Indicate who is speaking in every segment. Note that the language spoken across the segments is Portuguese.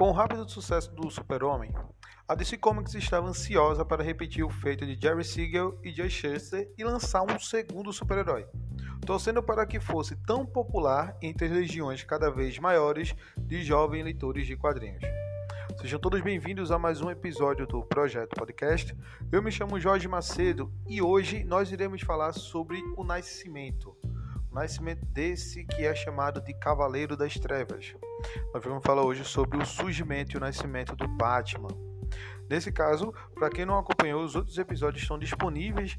Speaker 1: Com o rápido sucesso do Super-Homem, a DC Comics estava ansiosa para repetir o feito de Jerry Siegel e Jay Schuster e lançar um segundo super-herói, torcendo para que fosse tão popular entre as legiões cada vez maiores de jovens leitores de quadrinhos. Sejam todos bem-vindos a mais um episódio do Projeto Podcast. Eu me chamo Jorge Macedo e hoje nós iremos falar sobre o nascimento. Nascimento desse que é chamado de Cavaleiro das Trevas. Nós vamos falar hoje sobre o surgimento e o nascimento do Batman. Nesse caso, para quem não acompanhou, os outros episódios estão disponíveis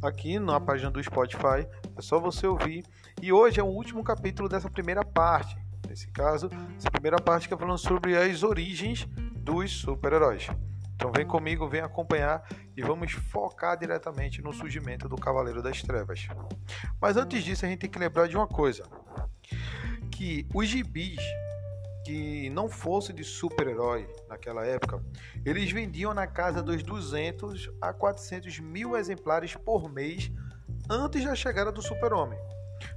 Speaker 1: aqui na página do Spotify. É só você ouvir. E hoje é o último capítulo dessa primeira parte. Nesse caso, essa primeira parte que é falando sobre as origens dos super-heróis. Então vem comigo, vem acompanhar e vamos focar diretamente no surgimento do Cavaleiro das Trevas. Mas antes disso, a gente tem que lembrar de uma coisa, que os gibis que não fosse de super-herói naquela época, eles vendiam na casa dos 200 a 400 mil exemplares por mês antes da chegada do super-homem.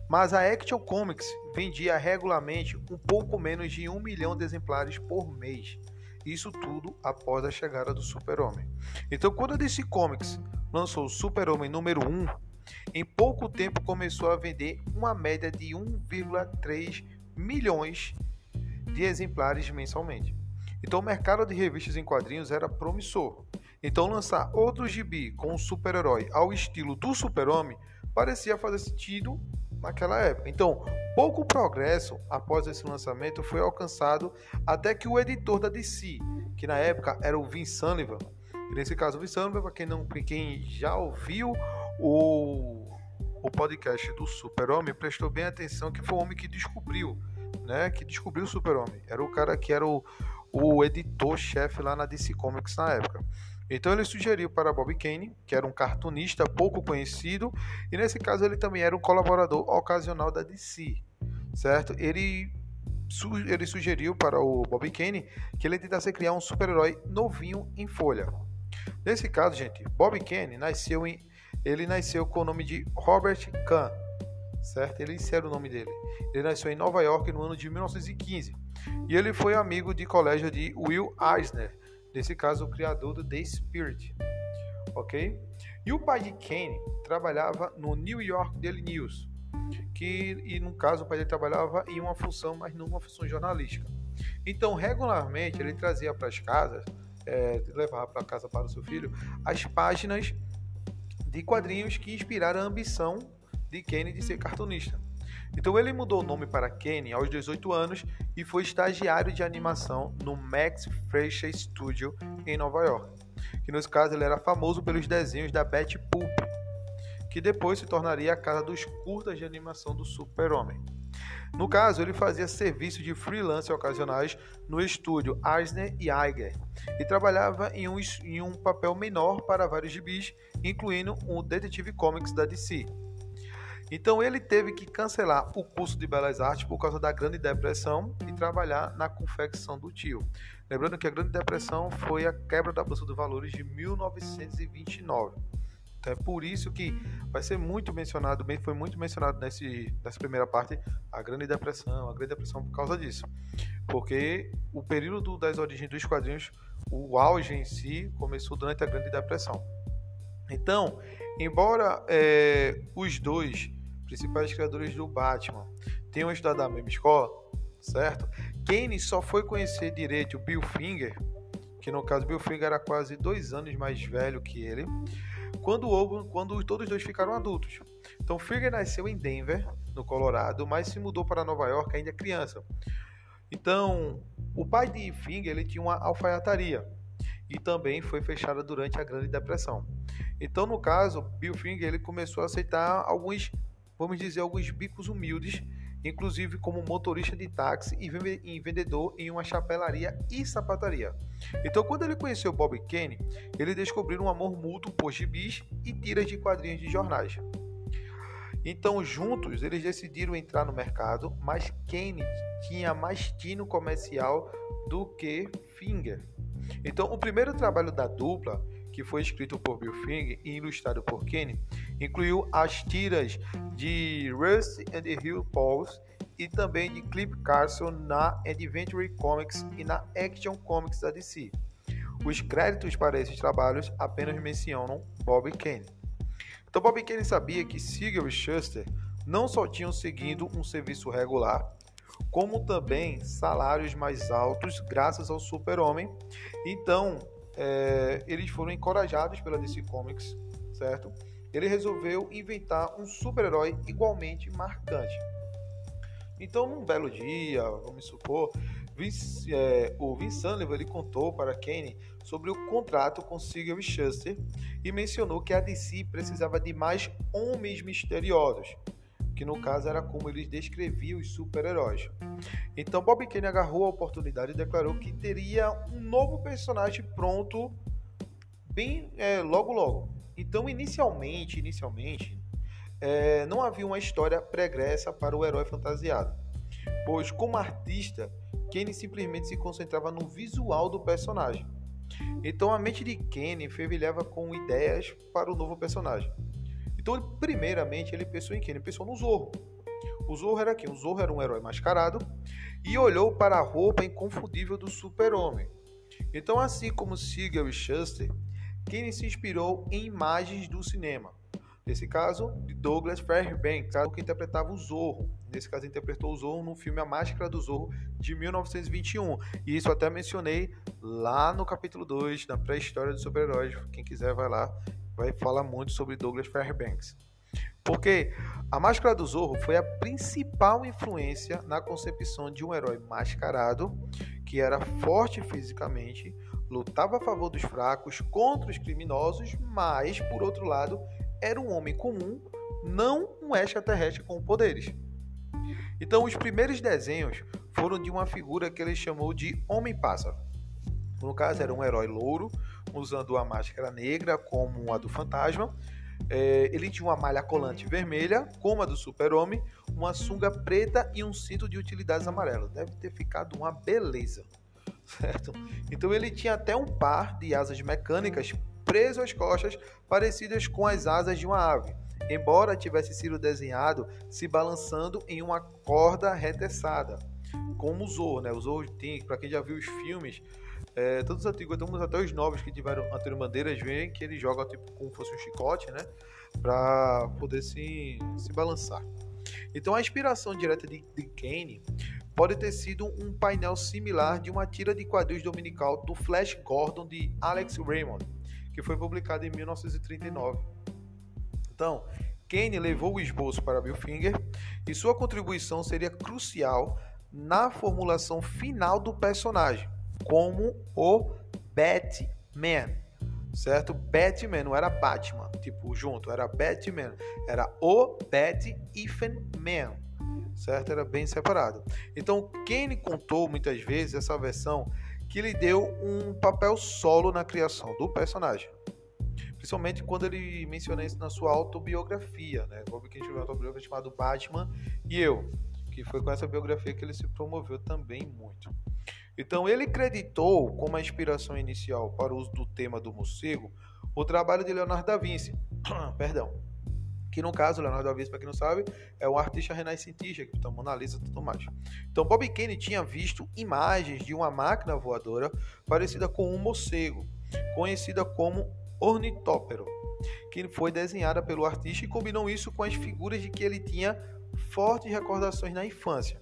Speaker 1: Mas a Action Comics vendia regularmente um pouco menos de um milhão de exemplares por mês. Isso tudo após a chegada do Super-Homem. Então, quando a DC Comics lançou o Super-Homem número 1, em pouco tempo começou a vender uma média de 1,3 milhões de exemplares mensalmente. Então, o mercado de revistas em quadrinhos era promissor. Então, lançar outro gibi com um super-herói ao estilo do Super-Homem parecia fazer sentido naquela época. Então, pouco progresso após esse lançamento foi alcançado até que o editor da DC, que na época era o Vin Sullivan, nesse caso o Vin Sullivan, para quem não, quem já ouviu o, o podcast do Super-Homem, prestou bem atenção que foi o homem que descobriu, né, que descobriu o Super-Homem. Era o cara que era o, o editor-chefe lá na DC Comics na época. Então ele sugeriu para Bob Kane, que era um cartunista pouco conhecido, e nesse caso ele também era um colaborador ocasional da DC, certo? Ele, ele sugeriu para o Bob Kane que ele tentasse criar um super-herói novinho em folha. Nesse caso, gente, Bob Kane nasceu em ele nasceu com o nome de Robert Kahn, certo? Ele era o nome dele. Ele nasceu em Nova York no ano de 1915 e ele foi amigo de colégio de Will Eisner, nesse caso o criador do The Spirit, ok? E o pai de Kane trabalhava no New York Daily News, que e no caso o pai dele trabalhava em uma função, mas não uma função jornalística. Então regularmente ele trazia para as casas, é, levava para casa para o seu filho as páginas de quadrinhos que inspiraram a ambição de Kane de ser cartunista. Então ele mudou o nome para Kenny aos 18 anos e foi estagiário de animação no Max Fleischer Studio em Nova York, que nesse caso ele era famoso pelos desenhos da Betty Boop, que depois se tornaria a casa dos curtas de animação do Super-Homem. No caso, ele fazia serviço de freelance ocasionais no estúdio Eisner e Eiger e trabalhava em um, em um papel menor para vários gibis, incluindo o Detective Comics da DC. Então ele teve que cancelar o curso de Belas Artes por causa da Grande Depressão e trabalhar na confecção do tio. Lembrando que a Grande Depressão foi a quebra da Bolsa de Valores de 1929. Então é por isso que vai ser muito mencionado, bem, foi muito mencionado nesse, nessa primeira parte, a Grande Depressão, a Grande Depressão por causa disso. Porque o período das origens dos quadrinhos, o auge em si, começou durante a Grande Depressão. Então, embora é, os dois principais criadores do Batman tenham estudado na mesma escola, certo? Kane só foi conhecer direito o Bill Finger, que no caso Bill Finger era quase dois anos mais velho que ele, quando, quando todos dois ficaram adultos. Então Finger nasceu em Denver, no Colorado, mas se mudou para Nova York ainda criança. Então, o pai de Finger ele tinha uma alfaiataria e também foi fechada durante a Grande Depressão. Então, no caso, Bill Finger ele começou a aceitar alguns vamos dizer, alguns bicos humildes, inclusive como motorista de táxi e vendedor em uma chapelaria e sapataria. Então, quando ele conheceu Bob Kane, ele descobriu um amor mútuo por gibis e tiras de quadrinhos de jornais. Então, juntos, eles decidiram entrar no mercado, mas Kane tinha mais tino comercial do que Finger. Então, o primeiro trabalho da dupla que foi escrito por Bill Finger e ilustrado por Kenny, incluiu as tiras de Rust and the Hill Pauls e também de Clip Carson na Adventure Comics e na Action Comics da DC. Os créditos para esses trabalhos apenas mencionam Bob Kane. Então Bob Kane sabia que Siegel e Shuster não só tinham seguido um serviço regular, como também salários mais altos graças ao Super-Homem. Então, é, eles foram encorajados pela DC Comics, certo? Ele resolveu inventar um super-herói igualmente marcante. Então, num belo dia, vamos supor, Vince, é, o Vince Sullivan ele contou para Kane sobre o contrato com Siegel e Shuster e mencionou que a DC precisava de mais homens misteriosos que no caso era como eles descreviam os super-heróis. Então Bob Kane agarrou a oportunidade e declarou que teria um novo personagem pronto bem é, logo logo. Então inicialmente, inicialmente é, não havia uma história pregressa para o herói fantasiado, pois como artista Kane simplesmente se concentrava no visual do personagem. Então a mente de Kane fervilhava com ideias para o novo personagem. Então, primeiramente, ele pensou em quem? Ele pensou no Zorro. O Zorro era quem? O Zorro era um herói mascarado e olhou para a roupa inconfundível do super-homem. Então, assim como Siegel e Shuster, Kane se inspirou em imagens do cinema. Nesse caso, de Douglas Fairbanks, que interpretava o Zorro. Nesse caso, interpretou o Zorro no filme A Máscara do Zorro, de 1921. E isso até mencionei lá no capítulo 2, na pré-história dos super-heróis. Quem quiser, vai lá vai falar muito sobre Douglas Fairbanks. Porque a Máscara do Zorro foi a principal influência na concepção de um herói mascarado que era forte fisicamente, lutava a favor dos fracos, contra os criminosos, mas, por outro lado, era um homem comum, não um extraterrestre com poderes. Então, os primeiros desenhos foram de uma figura que ele chamou de Homem-Pássaro. No caso, era um herói louro, usando a máscara negra como a do fantasma. É, ele tinha uma malha colante vermelha, como a do super-homem, uma sunga preta e um cinto de utilidades amarelo. Deve ter ficado uma beleza, certo? Então ele tinha até um par de asas mecânicas preso às costas, parecidas com as asas de uma ave, embora tivesse sido desenhado se balançando em uma corda reteçada, como o Zorro, né? O Zorro tem, para quem já viu os filmes, é, todos os antigos, até os novos que tiveram Antônio Bandeiras, veem que ele joga tipo como fosse um chicote, né? Para poder se, se balançar. Então a inspiração direta de, de Kane pode ter sido um painel similar de uma tira de quadrinhos dominical do Flash Gordon de Alex Raymond, que foi publicado em 1939. Então, Kane levou o esboço para Bill Finger e sua contribuição seria crucial na formulação final do personagem como o Batman, certo? Batman não era Batman, tipo junto, era Batman, era o Bat Ethan Man, certo? Era bem separado. Então, Kane contou muitas vezes essa versão que lhe deu um papel solo na criação do personagem. Principalmente quando ele menciona isso na sua autobiografia, né? Bob Kane escreveu uma autobiografia chamada Batman e Eu, que foi com essa biografia que ele se promoveu também muito. Então ele creditou como a inspiração inicial para o uso do tema do morcego o trabalho de Leonardo da Vinci, perdão, que no caso Leonardo da Vinci, para quem não sabe, é um artista renascentista que está Mona Lisa e tudo mais. Então Bob Kane tinha visto imagens de uma máquina voadora parecida com um morcego, conhecida como ornitóptero, que foi desenhada pelo artista e combinou isso com as figuras de que ele tinha fortes recordações na infância.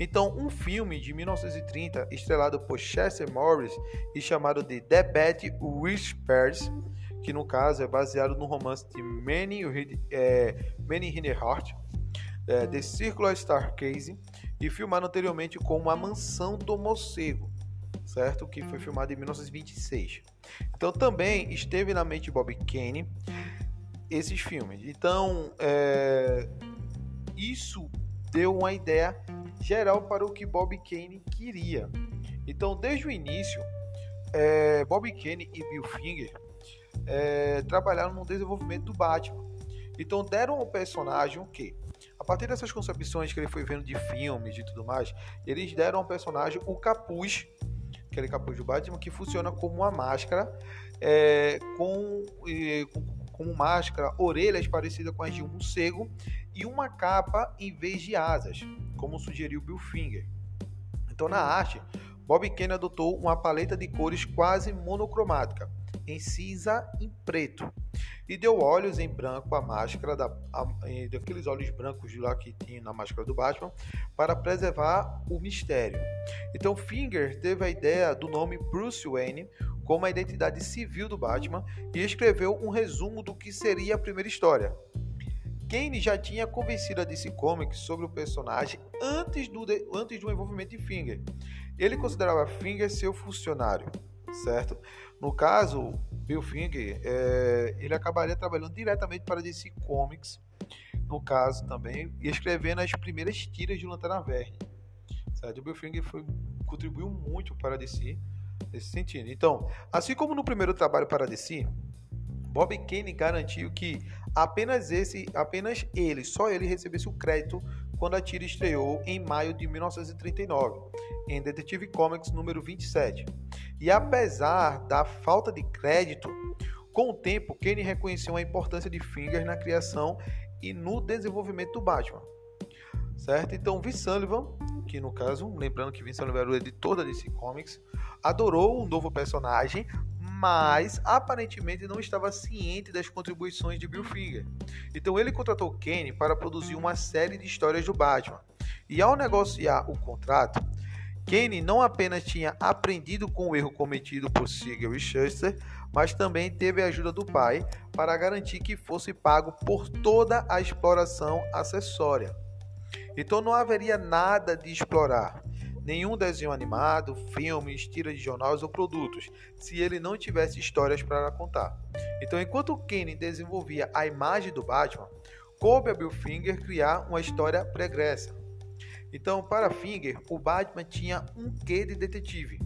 Speaker 1: Então, um filme de 1930, estrelado por Chester Morris e chamado de The Bad Whispers, que no caso é baseado no romance de Manny, é, Manny Hinderhart, é, The Circular Starcase, e filmado anteriormente como A Mansão do Morcego, certo? Que foi filmado em 1926. Então, também esteve na mente de Bob Kane esses filmes. Então, é, isso deu uma ideia geral para o que Bob Kane queria. Então, desde o início, é, Bob Kane e Bill Finger é, trabalharam no desenvolvimento do Batman. Então, deram ao personagem o quê? A partir dessas concepções que ele foi vendo de filmes e tudo mais, eles deram ao personagem o capuz, aquele capuz do Batman, que funciona como uma máscara é, com, com como máscara, orelhas parecidas com as de um morcego e uma capa em vez de asas. como sugeriu Bill Finger. Então, na arte, Bob Kane adotou uma paleta de cores quase monocromática, em cinza e preto, e deu olhos em branco à máscara da, a, daqueles olhos brancos lá que tinha na máscara do Batman para preservar o mistério. Então Finger teve a ideia do nome Bruce Wayne como a identidade civil do Batman e escreveu um resumo do que seria a primeira história. Kane já tinha convencido a DC Comics sobre o personagem antes do, antes do envolvimento de Finger. Ele considerava Finger seu funcionário, certo? No caso, Bill Finger, é, ele acabaria trabalhando diretamente para DC Comics, no caso também, e escrevendo as primeiras tiras de Lanterna Verde. Certo? O Bill Finger foi, contribuiu muito para DC nesse sentido. Então, assim como no primeiro trabalho para DC, Bob Kane garantiu que apenas esse, apenas ele, só ele recebesse o crédito quando a tira estreou em maio de 1939, em Detective Comics número 27. E apesar da falta de crédito, com o tempo, Kane reconheceu a importância de Finger na criação e no desenvolvimento do Batman. Certo? Então, Vince Sullivan, que no caso, lembrando que Vince Sullivan era o editor da DC Comics, adorou o novo personagem, mas aparentemente não estava ciente das contribuições de Bill Finger. Então ele contratou Kane para produzir uma série de histórias do Batman. E ao negociar o contrato, Kane não apenas tinha aprendido com o erro cometido por Siegel e Shuster, mas também teve a ajuda do pai para garantir que fosse pago por toda a exploração acessória. Então não haveria nada de explorar, nenhum desenho animado, filmes, tiras de jornais ou produtos, se ele não tivesse histórias para contar. Então, enquanto Kane desenvolvia a imagem do Batman, coube a Bill Finger criar uma história pregressa. Então, para Finger, o Batman tinha um quê de detetive.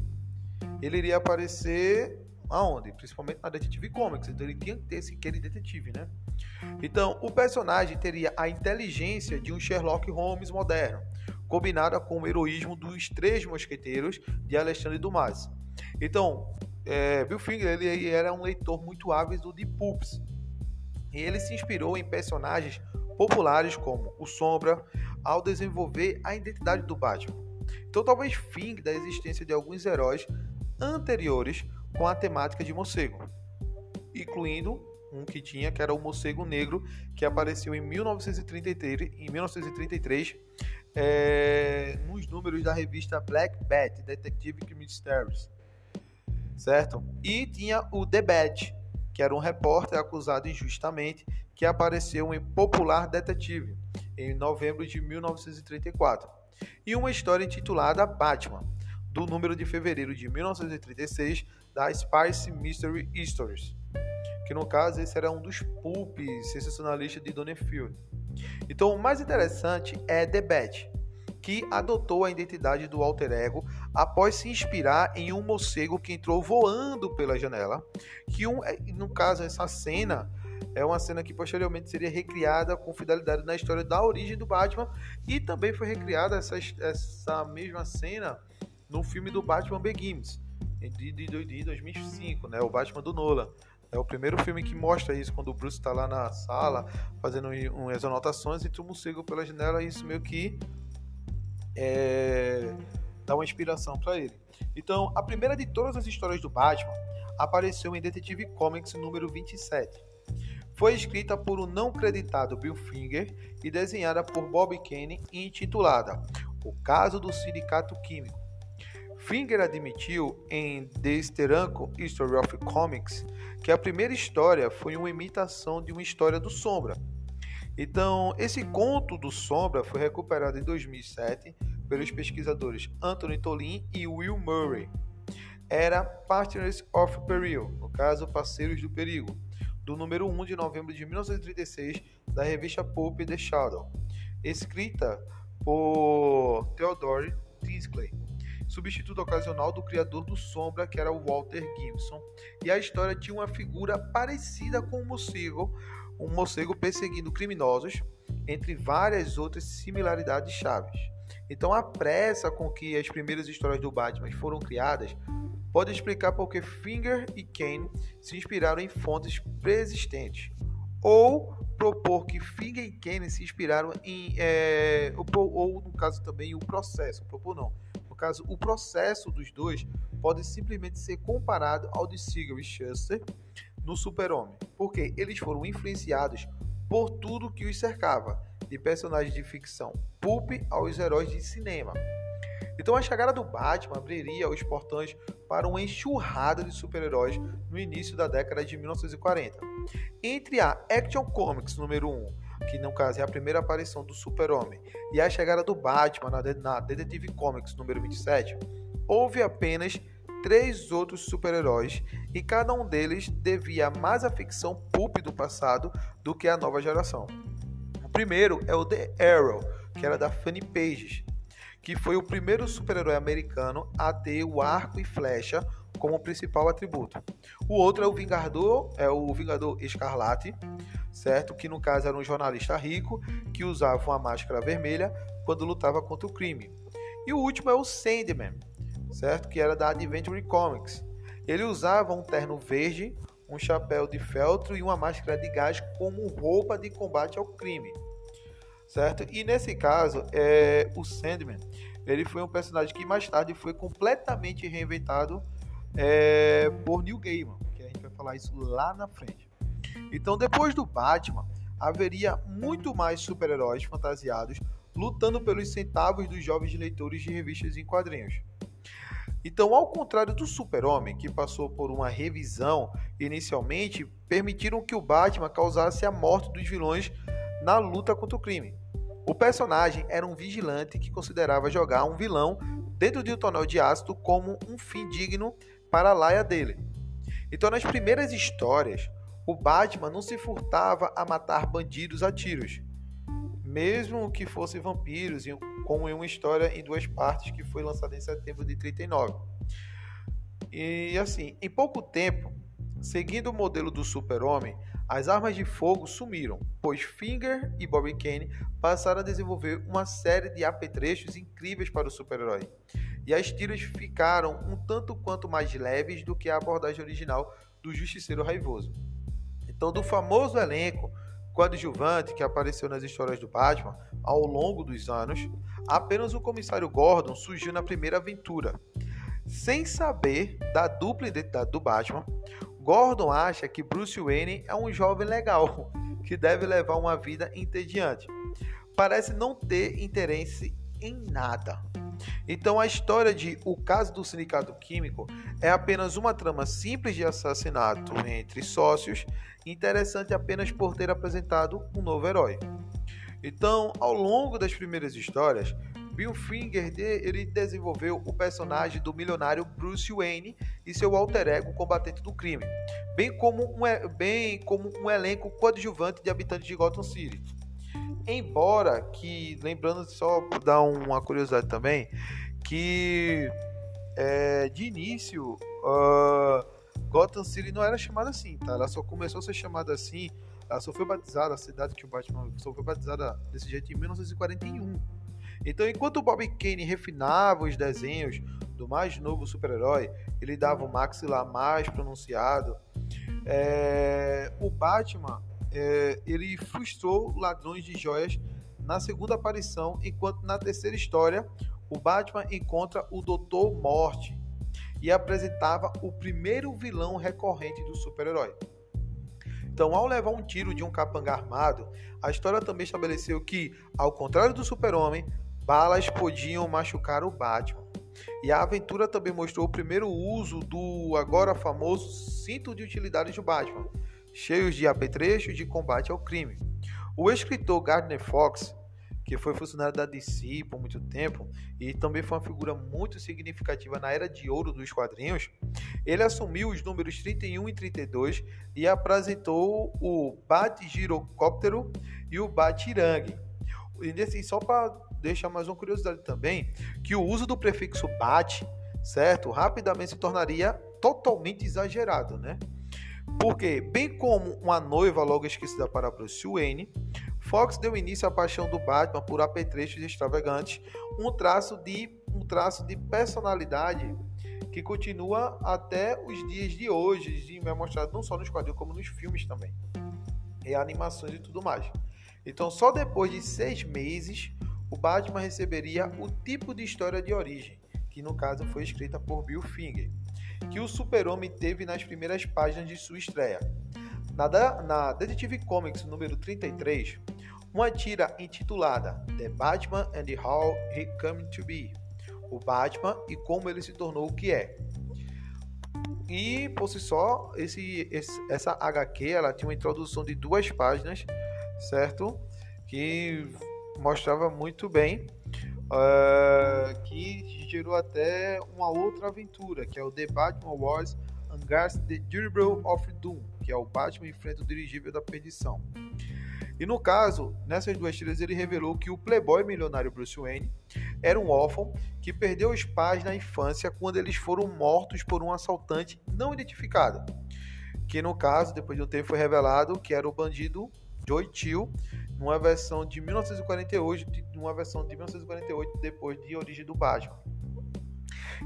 Speaker 1: Ele iria aparecer aonde? Principalmente na Detetive Comics. Então ele tinha que ter esse quê de detetive, né? Então, o personagem teria a inteligência de um Sherlock Holmes moderno, combinada com o heroísmo dos Três Mosqueteiros de Alexandre Dumas. Então, é, Bill Finger ele, ele era um leitor muito ávido de pulps. E ele se inspirou em personagens populares como o Sombra, ao desenvolver a identidade do Batman. Então, talvez fim da existência de alguns heróis anteriores com a temática de morcego, incluindo um que tinha, que era o morcego negro, que apareceu em 1933, em 1933 é, nos números da revista Black Bat, Detective Mysteries, certo? E tinha o The Bat, que era um repórter acusado injustamente, que apareceu em Popular Detetive, em novembro de 1934, e uma história intitulada Batman, do número de fevereiro de 1936 da Spice Mystery Stories, que no caso esse era um dos pulps sensacionalistas de Donnerfield. Então o mais interessante é The Bat, que adotou a identidade do alter ego após se inspirar em um morcego que entrou voando pela janela, que um, no caso essa cena é uma cena que posteriormente seria recriada com fidelidade na história da origem do Batman e também foi recriada essa, essa mesma cena no filme do Batman Begins de, de, de 2005, né, o Batman do Nolan. É o primeiro filme que mostra isso, quando o Bruce está lá na sala fazendo umas anotações e o morcego pela janela e isso meio que é, dá uma inspiração para ele. Então, a primeira de todas as histórias do Batman apareceu em Detective Comics número 27. Foi escrita por um não creditado Bill Finger e desenhada por Bob Kane e intitulada O Caso do Sindicato Químico. Finger admitiu em The Steranko History of Comics que a primeira história foi uma imitação de uma história do Sombra. Então, esse conto do Sombra foi recuperado em 2007 pelos pesquisadores Anthony Tolin e Will Murray. Era Partners of Peril, no caso, Parceiros do Perigo, do número 1 de novembro de 1936 da revista Pulp The Shadow, escrita por Theodore Tinsley, substituto ocasional do criador do Sombra, que era o Walter Gibson, e a história tinha uma figura parecida com o morcego, um morcego perseguindo criminosos, entre várias outras similaridades chaves. Então a pressa com que as primeiras histórias do Batman foram criadas pode explicar por que Finger e Kane se inspiraram em fontes preexistentes, ou propor que Finger e Kenny se inspiraram em. É, ou, no caso também o processo. Propor não. Caso, o processo dos dois pode simplesmente ser comparado ao de Siegel e Shuster no Super-Homem. Porque eles foram influenciados por tudo que os cercava, de personagens de ficção pulp aos heróis de cinema. Então a chegada do Batman abriria os portões para uma enxurrada de super-heróis no início da década de 1940. Entre a Action Comics número 1, que no caso é a primeira aparição do Super-Homem, e a chegada do Batman na, Detective Comics número 27, houve apenas três outros super-heróis e cada um deles devia mais à ficção pulp do passado do que à nova geração. O primeiro é o The Arrow, que era da Funny Pages, que foi o primeiro super-herói americano a ter o arco e flecha como principal atributo. O outro é o Vingador, é o Vingador Escarlate, certo? Que no caso era um jornalista rico que usava uma máscara vermelha quando lutava contra o crime. E o último é o Sandman, certo? Que era da Adventure Comics. Ele usava um terno verde, um chapéu de feltro e uma máscara de gás como roupa de combate ao crime certo? E nesse caso, é, o Sandman, ele foi um personagem que mais tarde foi completamente reinventado é, por Neil Gaiman, que a gente vai falar isso lá na frente. Então, depois do Batman, haveria muito mais super-heróis fantasiados lutando pelos centavos dos jovens leitores de revistas em quadrinhos. Então, ao contrário do Super-Homem, que passou por uma revisão inicialmente, permitiram que o Batman causasse a morte dos vilões na luta contra o crime. O personagem era um vigilante que considerava jogar um vilão dentro de um tonel de ácido como um fim digno para a laia dele. Então, nas primeiras histórias, o Batman não se furtava a matar bandidos a tiros, mesmo que fossem vampiros, como em uma história em duas partes que foi lançada em setembro de 39. E assim, em pouco tempo, seguindo o modelo do Super-Homem, as armas de fogo sumiram, pois Finger e Bobby Kane passaram a desenvolver uma série de apetrechos incríveis para o super-herói. E as tiras ficaram um tanto quanto mais leves do que a abordagem original do Justiceiro Raivoso. Então, do famoso elenco coadjuvante que apareceu nas histórias do Batman ao longo dos anos, apenas o comissário Gordon surgiu na primeira aventura. Sem saber da dupla identidade do Batman, Gordon acha que Bruce Wayne é um jovem legal que deve levar uma vida entediante. Parece não ter interesse em nada. Então a história de O Caso do Sindicato Químico é apenas uma trama simples de assassinato entre sócios, interessante apenas por ter apresentado um novo herói. Então, ao longo das primeiras histórias, Bill Finger ele desenvolveu o personagem do milionário Bruce Wayne e seu alter ego combatente do crime, bem como um, bem como um elenco coadjuvante de habitantes de Gotham City. Embora que, lembrando só dar uma curiosidade também, que é, de início uh, Gotham City não era chamada assim, tá? Ela só começou a ser chamada assim, ela só foi batizada, a cidade que o Batman só foi batizada desse jeito em 1941 então, enquanto o Bob Kane refinava os desenhos do mais novo super-herói, ele dava o maxilar mais pronunciado, é, o Batman é, ele frustrou ladrões de joias na segunda aparição, enquanto na terceira história o Batman encontra o Doutor Morte e apresentava o primeiro vilão recorrente do super-herói. Então, ao levar um tiro de um capanga armado, a história também estabeleceu que, ao contrário do super-homem, balas podiam machucar o Batman. E a aventura também mostrou o primeiro uso do agora famoso cinto de utilidades do Batman, cheios de apetrechos de combate ao crime. O escritor Gardner Fox, que foi funcionário da DC por muito tempo e também foi uma figura muito significativa na era de ouro dos quadrinhos, ele assumiu os números 31 e 32 e apresentou o Bat-Girocóptero e o Bat-Irangue. E só para deixar mais uma curiosidade também, que o uso do prefixo bat, certo, rapidamente se tornaria totalmente exagerado, né? Porque, bem como uma noiva logo esquecida para Bruce Wayne, Fox deu início à paixão do Batman por apetrechos extravagantes, um traço de um traço de personalidade que continua até os dias de hoje, e é mostrado não só nos quadrinhos como nos filmes também. reanimações e tudo mais. Então, só depois de seis meses, o Batman receberia o tipo de história de origem, que no caso foi escrita por Bill Finger, que o Super-Homem teve nas primeiras páginas de sua estreia. Na, na Detective Comics número 33, uma tira intitulada The Batman and How He Came to Be, o Batman e como ele se tornou o que é. E por si só, esse, esse, essa HQ ela tinha uma introdução de duas páginas, certo? Que mostrava muito bem uh, que gerou até uma outra aventura, que é o The Batman Wars Angars The Durable of Doom, que é o Batman enfrenta o dirigível da perdição. E no caso, nessas duas tiras ele revelou que o playboy milionário Bruce Wayne era um órfão que perdeu os pais na infância quando eles foram mortos por um assaltante não identificado. Que no caso, depois de um tempo foi revelado que era o bandido Joy Chill, numa versão de 1948, numa versão de 1948 depois de Origem do Batman.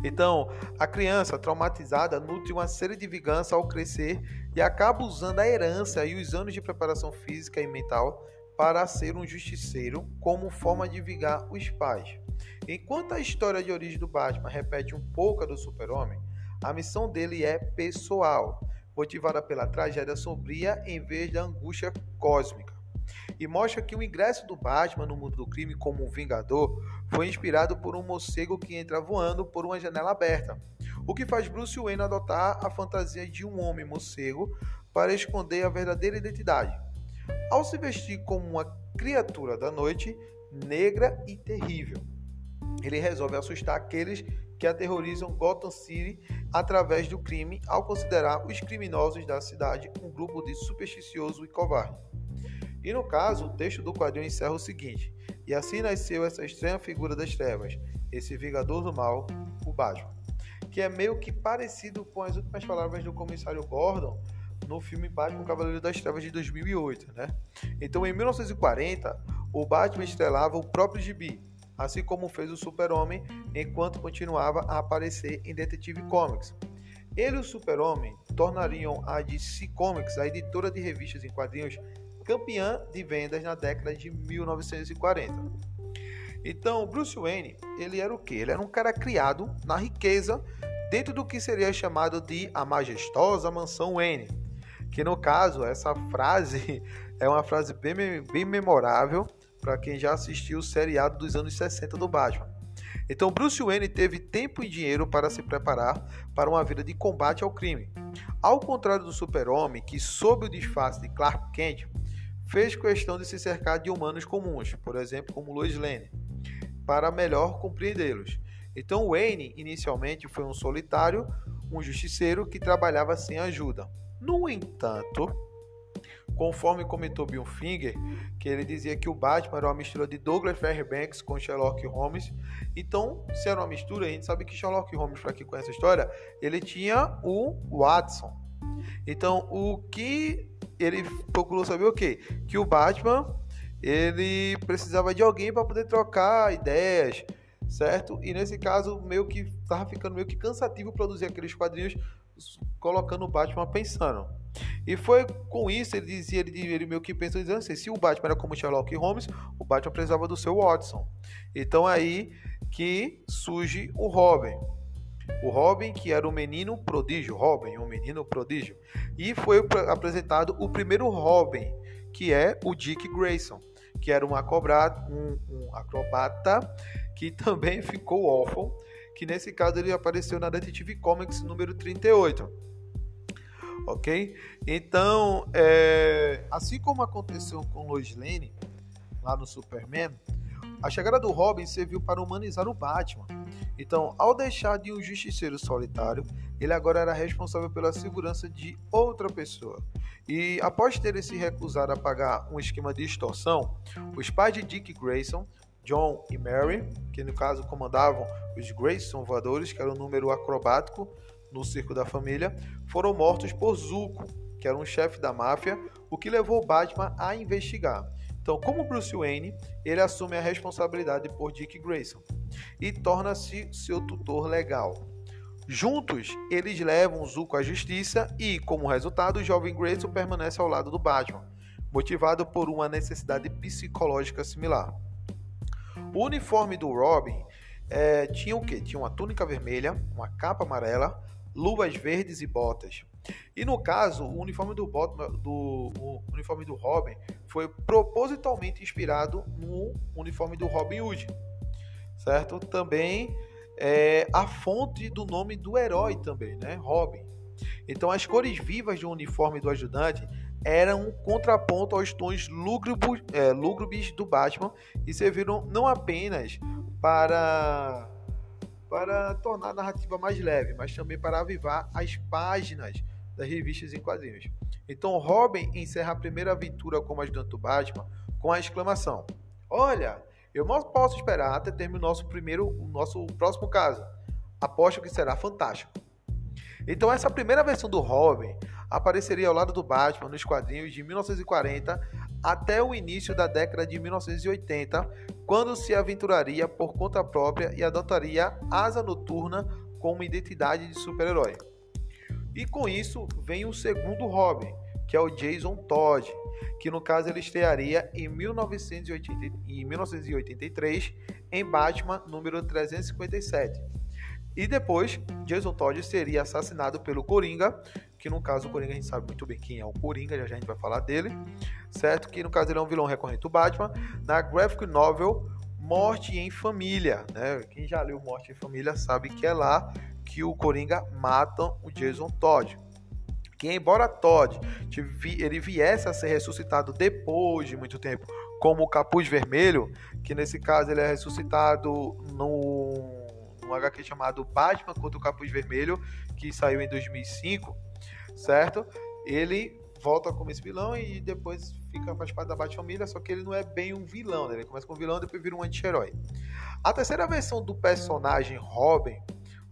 Speaker 1: Então, a criança traumatizada nutre uma série de vingança ao crescer e acaba usando a herança e os anos de preparação física e mental para ser um justiceiro como forma de vingar os pais. Enquanto a história de origem do Batman repete um pouco a do Super-Homem, a missão dele é pessoal, motivada pela tragédia sombria em vez da angústia cósmica e mostra que o ingresso do Batman no mundo do crime como um vingador foi inspirado por um morcego que entra voando por uma janela aberta, o que faz Bruce Wayne adotar a fantasia de um homem morcego para esconder a verdadeira identidade. Ao se vestir como uma criatura da noite, negra e terrível, ele resolve assustar aqueles que aterrorizam Gotham City através do crime ao considerar os criminosos da cidade um grupo de supersticioso e covarde. E no caso, o texto do quadrinho encerra o seguinte: E assim nasceu essa estranha figura das trevas, esse vingador do mal, o Batman. Que é meio que parecido com as últimas palavras do comissário Gordon no filme Batman Cavaleiro das Trevas de 2008, né? Então, em 1940, o Batman estrelava o próprio gibi, assim como fez o Super-Homem enquanto continuava a aparecer em Detective Comics. Ele e o Super-Homem tornariam a DC Comics a editora de revistas em quadrinhos campeã de vendas na década de 1940. Então, Bruce Wayne, ele era o quê? Ele era um cara criado na riqueza dentro do que seria chamado de a majestosa mansão Wayne, que no caso, essa frase é uma frase bem, bem memorável para quem já assistiu o seriado dos anos 60 do Batman. Então, Bruce Wayne teve tempo e dinheiro para se preparar para uma vida de combate ao crime. Ao contrário do Super-Homem, que sob o disfarce de Clark Kent fez questão de se cercar de humanos comuns, por exemplo, como Lois Lane, para melhor compreendê-los. Então, Wayne inicialmente foi um solitário, um justiceiro que trabalhava sem ajuda. No entanto, conforme comentou Bill Finger, que ele dizia que o Batman era uma mistura de Douglas Fairbanks com Sherlock Holmes. Então, se era uma mistura, a gente sabe que Sherlock Holmes, para quem conhece a história, ele tinha o Watson. Então, o que ele procurou saber o quê? Que o Batman ele precisava de alguém para poder trocar ideias, certo? E nesse caso, meio que tava ficando meio que cansativo produzir aqueles quadrinhos colocando o Batman pensando. E foi com isso, ele dizia, ele, ele meio que pensou dizendo assim, se o Batman era como Sherlock Holmes, o Batman precisava do seu Watson. Então aí que surge o Robin. O Robin, que era o menino prodígio, Robin, um menino prodígio. E foi apresentado o primeiro Robin, que é o Dick Grayson, que era um, acrobata, um, um acrobata que também ficou órfão, que nesse caso ele apareceu na Detective Comics número 38. Ok? Então, é, assim como aconteceu com Lois Lane, lá no Superman, a chegada do Robin serviu para humanizar o Batman. Então, ao deixar de um justiceiro solitário, ele agora era responsável pela segurança de outra pessoa. E após terem se recusado a pagar um esquema de extorsão, os pais de Dick Grayson, John e Mary, que no caso comandavam os Grayson voadores, que era um número acrobático no circo da família, foram mortos por Zuko, que era um chefe da máfia, o que levou Batman a investigar. Então, como Bruce Wayne, ele assume a responsabilidade por Dick Grayson e torna-se seu tutor legal. Juntos, eles levam Zuko à justiça e, como resultado, o jovem Grayson permanece ao lado do Batman, motivado por uma necessidade psicológica similar. O uniforme do Robin é, tinha o que? Tinha uma túnica vermelha, uma capa amarela, luvas verdes e botas. E no caso, o uniforme do, do o uniforme do Robin foi propositalmente inspirado no uniforme do Robin Hood, certo? Também é a fonte do nome do herói também, né? Robin. Então as cores vivas do uniforme do ajudante eram um contraponto aos tons lúgubres, é, do Batman e serviram não apenas para para tornar a narrativa mais leve, mas também para avivar as páginas das revistas em quadrinhos. Então Robin encerra a primeira aventura como ajudante do Batman com a exclamação: Olha, eu mal posso esperar até termos o nosso primeiro, o nosso próximo caso. Aposto que será fantástico. Então essa primeira versão do Robin apareceria ao lado do Batman nos quadrinhos de 1940 até o início da década de 1980, quando se aventuraria por conta própria e adotaria asa noturna como identidade de super-herói. E com isso vem o segundo Robin, que é o Jason Todd, que no caso ele estrearia em, 1980, em 1983 em Batman número 357. E depois, Jason Todd seria assassinado pelo Coringa, que no caso o Coringa a gente sabe muito bem quem é o Coringa, já, já a gente vai falar dele, certo? Que no caso ele é um vilão recorrente do Batman, na graphic novel Morte em Família, né? Quem já leu Morte em Família sabe que é lá que o Coringa mata o Jason Todd. Que embora Todd ele viesse a ser ressuscitado depois de muito tempo, como o Capuz Vermelho, que nesse caso ele é ressuscitado no, no HQ chamado Batman contra o Capuz Vermelho, que saiu em 2005, certo? Ele volta como esse vilão e depois fica faz parte da Batfamília, só que ele não é bem um vilão, né? Ele começa como vilão e depois vira um anti-herói. A terceira versão do personagem Robin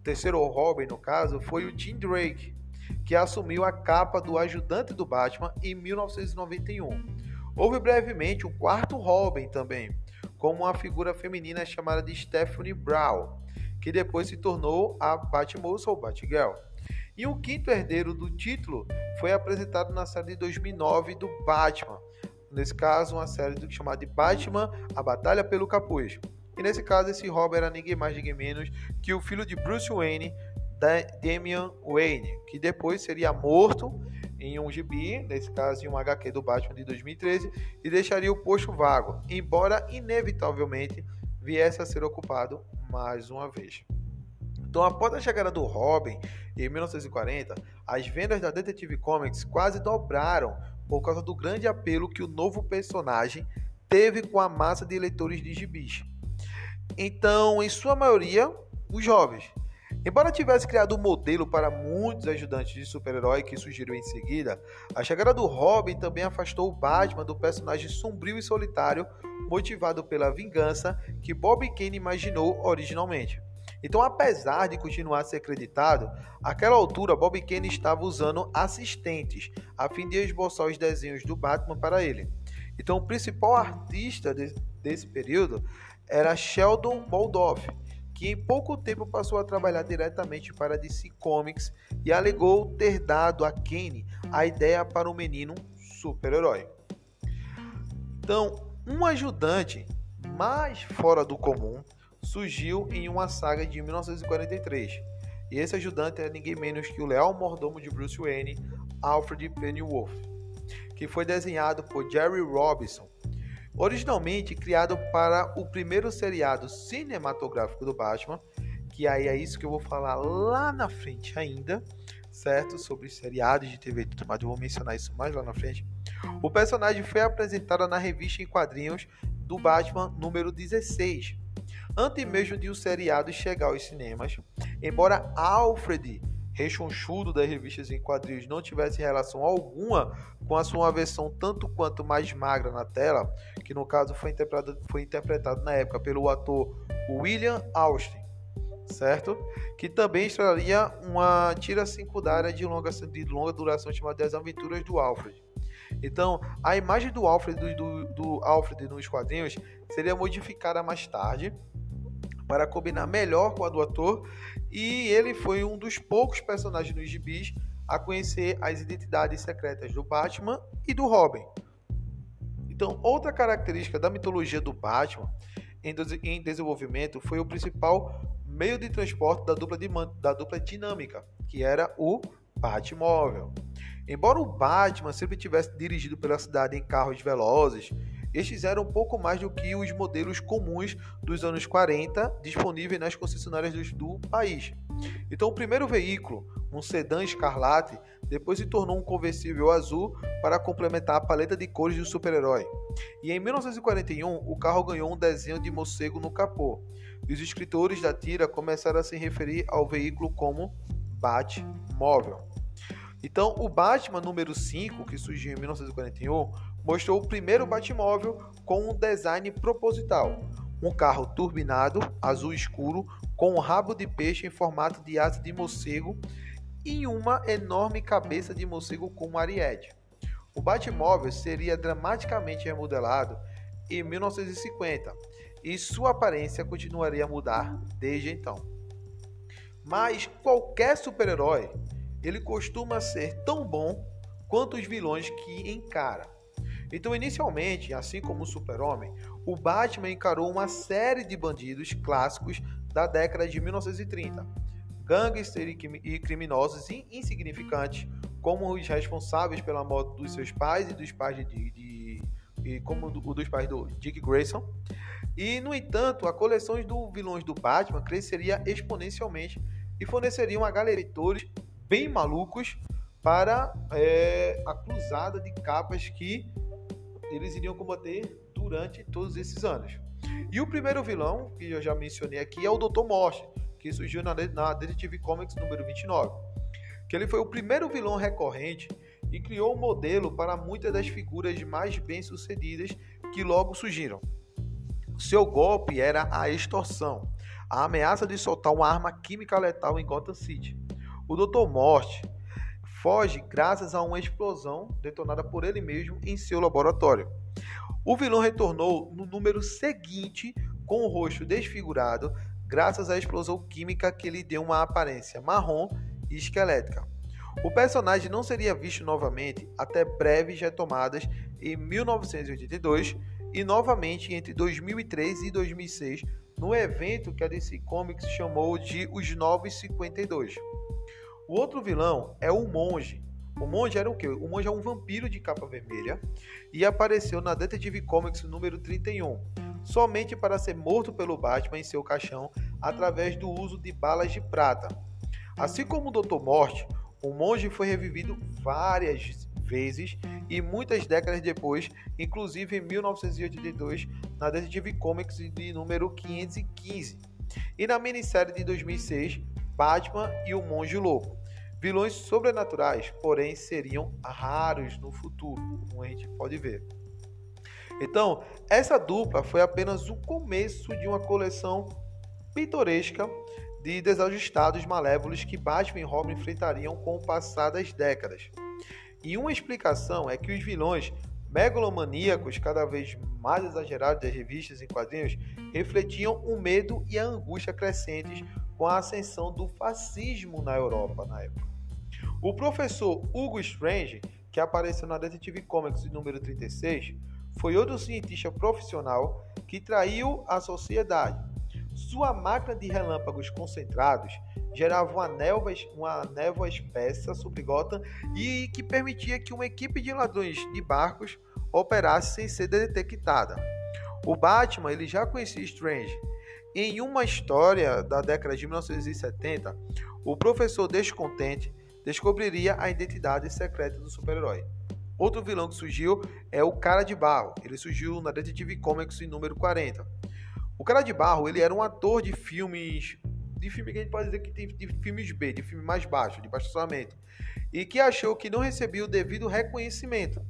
Speaker 1: terceiro Robin, no caso, foi o Tim Drake, que assumiu a capa do ajudante do Batman em 1991. Houve brevemente um quarto Robin também, como uma figura feminina chamada de Stephanie Brown, que depois se tornou a Batmouse ou Batgirl. E o quinto herdeiro do título foi apresentado na série de 2009 do Batman, nesse caso uma série chamada de Batman: A Batalha pelo Capuz. E nesse caso, esse Robin era ninguém mais, ninguém menos que o filho de Bruce Wayne, Damian Wayne, que depois seria morto em um gibi, nesse caso em um HQ do Batman de 2013, e deixaria o posto vago, embora inevitavelmente viesse a ser ocupado mais uma vez. Então, após a chegada do Robin em 1940, as vendas da Detective Comics quase dobraram por causa do grande apelo que o novo personagem teve com a massa de leitores de gibis. Então, em sua maioria, os jovens. Embora tivesse criado um modelo para muitos ajudantes de super-herói que surgiram em seguida, a chegada do Robin também afastou o Batman do personagem sombrio e solitário, motivado pela vingança que Bob Kane imaginou originalmente. Então, apesar de continuar a ser acreditado, àquela altura Bob Kane estava usando assistentes a fim de esboçar os desenhos do Batman para ele. Então, o principal artista de, desse período era Sheldon Moldoff, que em pouco tempo passou a trabalhar diretamente para DC Comics e alegou ter dado a Kane a ideia para o menino super-herói. Então, um ajudante mais fora do comum surgiu em uma saga de 1943. E esse ajudante é ninguém menos que o leal mordomo de Bruce Wayne, Alfred Pennyworth, que foi desenhado por Jerry Robinson Originalmente criado para o primeiro seriado cinematográfico do Batman, que aí é isso que eu vou falar lá na frente ainda, certo? Sobre seriados de TV e tudo mais, eu vou mencionar isso mais lá na frente. O personagem foi apresentado na revista em quadrinhos do Batman número 16, antes mesmo de o seriado chegar aos cinemas. Embora Alfred rechonchudo das revistas em quadrinhos não tivesse relação alguma com a sua versão tanto quanto mais magra na tela, que no caso foi interpretado, foi interpretado na época pelo ator William Austin, certo? Que também estraria uma tira secundária de longa, de longa duração chamada As Aventuras do Alfred. Então, a imagem do Alfred, do, do, Alfred nos quadrinhos seria modificada mais tarde para combinar melhor com a do ator e ele foi um dos poucos personagens nos gibis a conhecer as identidades secretas do Batman e do Robin. Então, outra característica da mitologia do Batman em desenvolvimento foi o principal meio de transporte da dupla, de, da dupla dinâmica, que era o Batmóvel. Embora o Batman sempre tivesse dirigido pela cidade em carros velozes, estes eram um pouco mais do que os modelos comuns dos anos 40 disponíveis nas concessionárias do, país. Então, o primeiro veículo, um sedã escarlate, depois se tornou um conversível azul para complementar a paleta de cores do super-herói. E em 1941, o carro ganhou um desenho de morcego no capô. E os escritores da tira começaram a se referir ao veículo como Batmóvel. Então, o Batman número 5, que surgiu em 1941, mostrou o primeiro Batmóvel com um design proposital. Um carro turbinado, azul escuro, com um rabo de peixe em formato de asa de morcego e uma enorme cabeça de morcego como ariete. O Batmóvel seria dramaticamente remodelado em 1950 e sua aparência continuaria a mudar desde então. Mas qualquer super-herói, ele costuma ser tão bom quanto os vilões que encara. Então, inicialmente, assim como o Super-Homem, o Batman encarou uma série de bandidos clássicos da década de 1930. Gangsters e criminosos insignificantes, como os responsáveis pela morte dos seus pais e dos pais de, de, de e como o dos pais do Dick Grayson. E, no entanto, a coleção dos vilões do Batman cresceria exponencialmente e forneceria uma galeria de atores bem malucos para é, a cruzada de capas que eles iriam combater durante todos esses anos. E o primeiro vilão, que eu já mencionei aqui, é o Dr. Morte, que surgiu na, na Detective Comics número 29. Que ele foi o primeiro vilão recorrente e criou um modelo para muitas das figuras mais bem-sucedidas que logo surgiram. Seu golpe era a extorsão, a ameaça de soltar uma arma química letal em Gotham City. O Dr. Morte foge graças a uma explosão detonada por ele mesmo em seu laboratório. O vilão retornou no número seguinte com o rosto desfigurado, graças à explosão química que lhe deu uma aparência marrom e esquelética. O personagem não seria visto novamente até breves retomadas em 1982 e novamente entre 2003 e 2006 no evento que a DC Comics chamou de Os Novos 52. O outro vilão é o Monge. O Monge era o quê? O Monge é um vampiro de capa vermelha e apareceu na Detective Comics número 31, somente para ser morto pelo Batman em seu caixão através do uso de balas de prata. Assim como o Dr. Morte, o Monge foi revivido várias vezes e muitas décadas depois, inclusive em 1982, na Detective Comics de número 515. E na minissérie de 2006, Batman e o Monge Louco. Vilões sobrenaturais, porém, seriam raros no futuro, como a gente pode ver. Então, essa dupla foi apenas o começo de uma coleção pitoresca de desajustados malévolos que Batman e Robin enfrentariam com o passar das décadas. E uma explicação é que os vilões megalomaníacos, cada vez mais exagerados das revistas e quadrinhos, refletiam o medo e a angústia crescentes com a ascensão do fascismo na Europa na época. O professor Hugo Strange, que apareceu na Detective Comics número 36, foi outro cientista profissional que traiu a sociedade. Sua máquina de relâmpagos concentrados gerava uma névoa, uma névoa espessa sobre Gotham e que permitia que uma equipe de ladrões de barcos operasse sem ser detectada. O Batman ele já conhecia Strange em uma história da década de 1970, o professor descontente descobriria a identidade secreta do super-herói. Outro vilão que surgiu é o Cara de Barro. Ele surgiu na Detective Comics número 40. O Cara de Barro, ele era um ator de filmes de filme que a gente pode dizer que tem de filmes B, de filme mais baixo, de baixo orçamento, e que achou que não recebia o devido reconhecimento.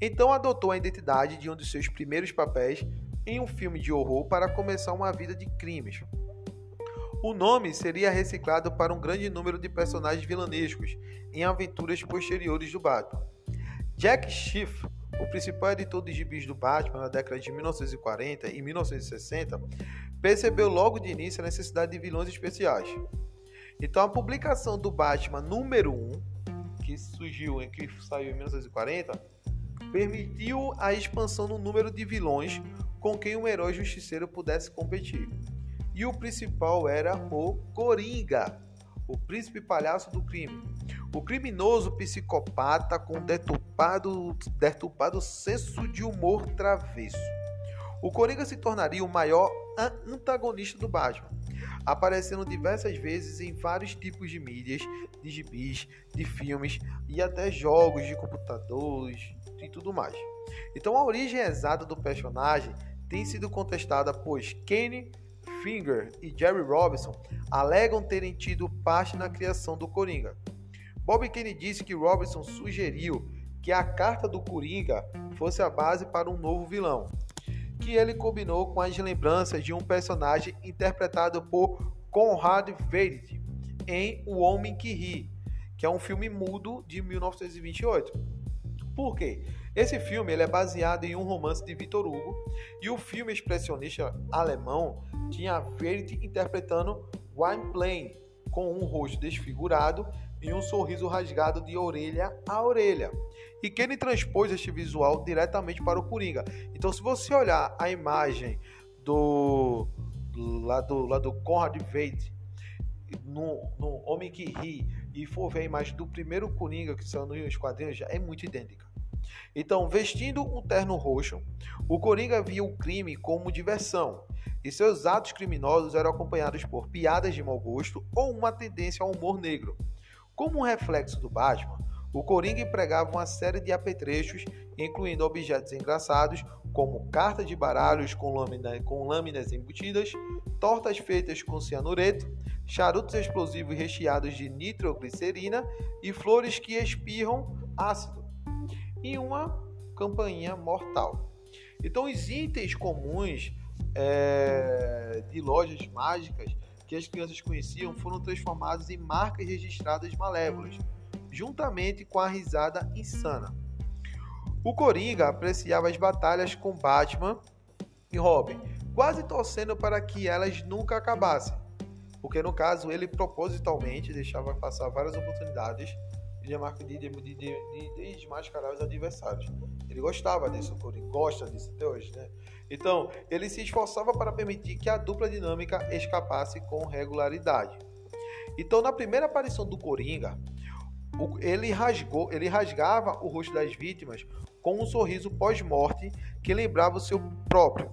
Speaker 1: Então adotou a identidade de um dos seus primeiros papéis em um filme de horror para começar uma vida de crimes. O nome seria reciclado para um grande número de personagens vilanescos em aventuras posteriores do Batman. Jack Schiff, o principal editor de gibis do Batman na década de 1940 e 1960, percebeu logo de início a necessidade de vilões especiais. Então a publicação do Batman número 1, que surgiu, que saiu em 1940, permitiu a expansão no número de vilões com quem um herói justiceiro pudesse competir. E o principal era o Coringa, o príncipe palhaço do crime. O criminoso psicopata com deturpado, deturpado senso de humor travesso. O Coringa se tornaria o maior antagonista do Batman, aparecendo diversas vezes em vários tipos de mídias, de gibis, de filmes e até jogos de computadores e tudo mais. Então a origem exata do personagem tem sido contestada, pois Kenny Finger e Jerry Robinson alegam terem tido parte na criação do Coringa. Bob Kane disse que Robinson sugeriu que a carta do Coringa fosse a base para um novo vilão, que ele combinou com as lembranças de um personagem interpretado por Conrad Veidt em O Homem que Ri, que é um filme mudo de 1928. Por quê? Esse filme ele é baseado em um romance de Victor Hugo e o filme expressionista alemão tinha Verdi interpretando Gwynplaine com um rosto desfigurado e um sorriso rasgado de orelha a orelha. E Kenny transpôs este visual diretamente para o Coringa. Então, se você olhar a imagem do lá do, do Conrad Veidt no, no Homem que Ri e for ver a imagem do primeiro Coringa que saiu nos quadrinhos, já é muito idêntica. Então, vestindo um terno roxo, o Coringa via o crime como diversão, e seus atos criminosos eram acompanhados por piadas de mau gosto ou uma tendência ao humor negro. Como um reflexo do Batman, o Coringa empregava uma série de apetrechos, incluindo objetos engraçados, como cartas de baralhos com, lâmina, com lâminas embutidas, tortas feitas com cianureto, charutos explosivos recheados de nitroglicerina e flores que espirram ácido, e uma campainha mortal. Então, os itens comuns é, de lojas mágicas que as crianças conheciam foram transformados em marcas registradas malévolas, juntamente com a risada insana. O Coringa apreciava as batalhas com Batman e Robin, quase torcendo para que elas nunca acabassem, porque no caso ele propositalmente deixava passar várias oportunidades de, de, de, de, desmascarar os adversários. Ele gostava disso, o gosta disso até hoje, né? Então, ele se esforçava para permitir que a dupla dinâmica escapasse com regularidade. Então, na primeira aparição do Coringa, ele, rasgou, ele rasgava o rosto das vítimas com um sorriso pós-morte que lembrava o seu próprio.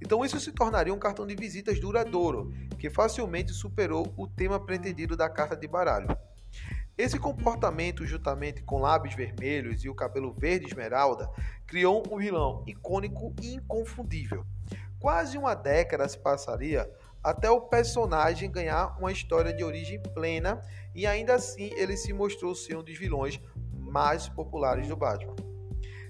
Speaker 1: Então, isso se tornaria um cartão de visitas duradouro, que facilmente superou o tema pretendido da carta de baralho. Esse comportamento, juntamente com lábios vermelhos e o cabelo verde esmeralda, criou um vilão icônico e inconfundível. Quase uma década se passaria até o personagem ganhar uma história de origem plena e ainda assim ele se mostrou ser um dos vilões mais populares do Batman.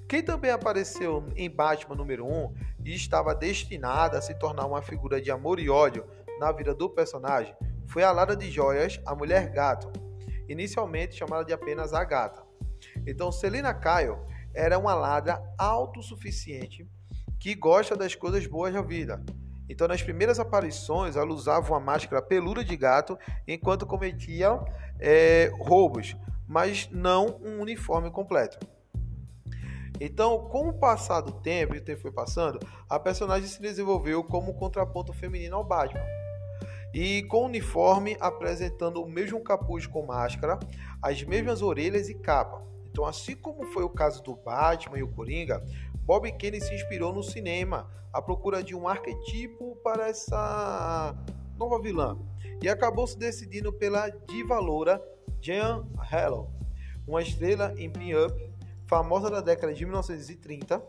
Speaker 1: Quem também apareceu em Batman número 1 e estava destinada a se tornar uma figura de amor e ódio na vida do personagem foi a Lara de Joias, a Mulher Gato, inicialmente chamada de apenas a Gata. Então, Selina Kyle era uma ladra autossuficiente que gosta das coisas boas da vida. Então, nas primeiras aparições, ela usava uma máscara peluda de gato enquanto cometia é, roubos, mas não um uniforme completo. Então, com o passar do tempo e o tempo foi passando, a personagem se desenvolveu como contraponto feminino ao Batman e com uniforme apresentando o mesmo capuz com máscara, as mesmas orelhas e capa. Então, assim como foi o caso do Batman e o Coringa, Bob Kane se inspirou no cinema à procura de um arquetipo para essa nova vilã e acabou se decidindo pela diva loura Jean Harlow, uma estrela em pin-up famosa da década de 1930,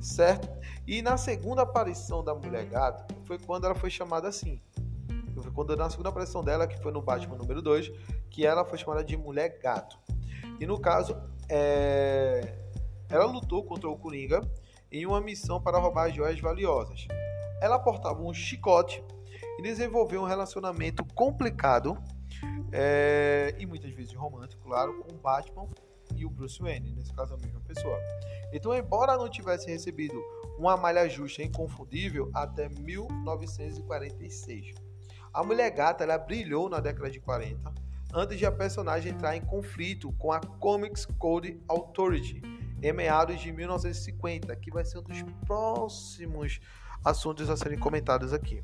Speaker 1: certo? E na segunda aparição da Mulher Gato foi quando ela foi chamada assim, quando na segunda aparição dela, que foi no Batman número 2, que ela foi chamada de Mulher Gato. E no caso, é... ela lutou contra o Coringa em uma missão para roubar joias valiosas. Ela portava um chicote e desenvolveu um relacionamento complicado é... e muitas vezes romântico, claro, com o Batman e o Bruce Wayne, nesse caso a mesma pessoa. Então, embora não tivesse recebido uma malha justa inconfundível até 1946. A Mulher Gata ela brilhou na década de 40, antes de a personagem entrar em conflito com a Comics Code Authority em meados de 1950, que vai ser um dos próximos assuntos a serem comentados aqui.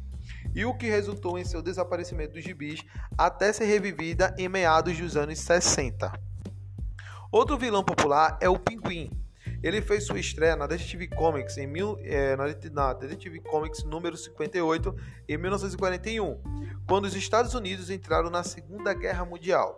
Speaker 1: E o que resultou em seu desaparecimento dos gibis até ser revivida em meados dos anos 60. Outro vilão popular é o Pinguim. Ele fez sua estreia na Detective Comics em mil, é, na, Detective Comics número 58 em 1941, quando os Estados Unidos entraram na Segunda Guerra Mundial.